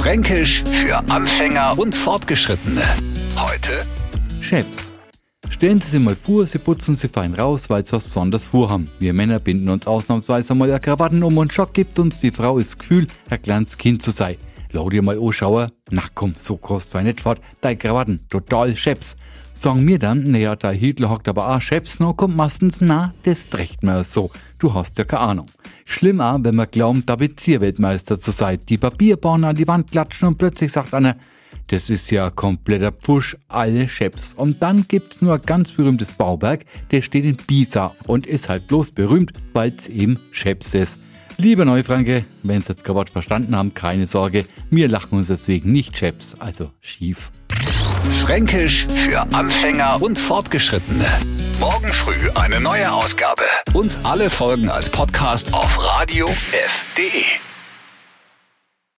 Fränkisch für Anfänger und Fortgeschrittene. Heute Chefs. Stellen Sie sich mal vor, Sie putzen Sie fein raus, weil Sie was besonders vorhaben. Wir Männer binden uns ausnahmsweise mal Krawatten um und schock gibt uns die Frau das Gefühl, ein kleines Kind zu sein. Lau dir mal anschauen, na komm, so kostet fein nicht fort, dein Krawatten, total Chefs. Sagen mir dann, naja, der Hitler hockt aber auch Chefs, no kommt meistens, na, das trägt mir so. Du hast ja keine Ahnung. Schlimm auch, wenn man glaubt, David Zierweltmeister zu sein, die Papierbahn an die Wand klatschen und plötzlich sagt einer, das ist ja kompletter Pfusch, alle Chefs. Und dann gibt's nur ein ganz berühmtes Bauwerk, der steht in Pisa und ist halt bloß berühmt, weil's eben Chefs ist. Liebe Neufranke, wenn Sie jetzt gerade verstanden haben, keine Sorge, wir lachen uns deswegen nicht Chefs, also schief. Fränkisch für Anfänger und Fortgeschrittene. Morgen früh eine neue Ausgabe. Und alle Folgen als Podcast auf radiof.de.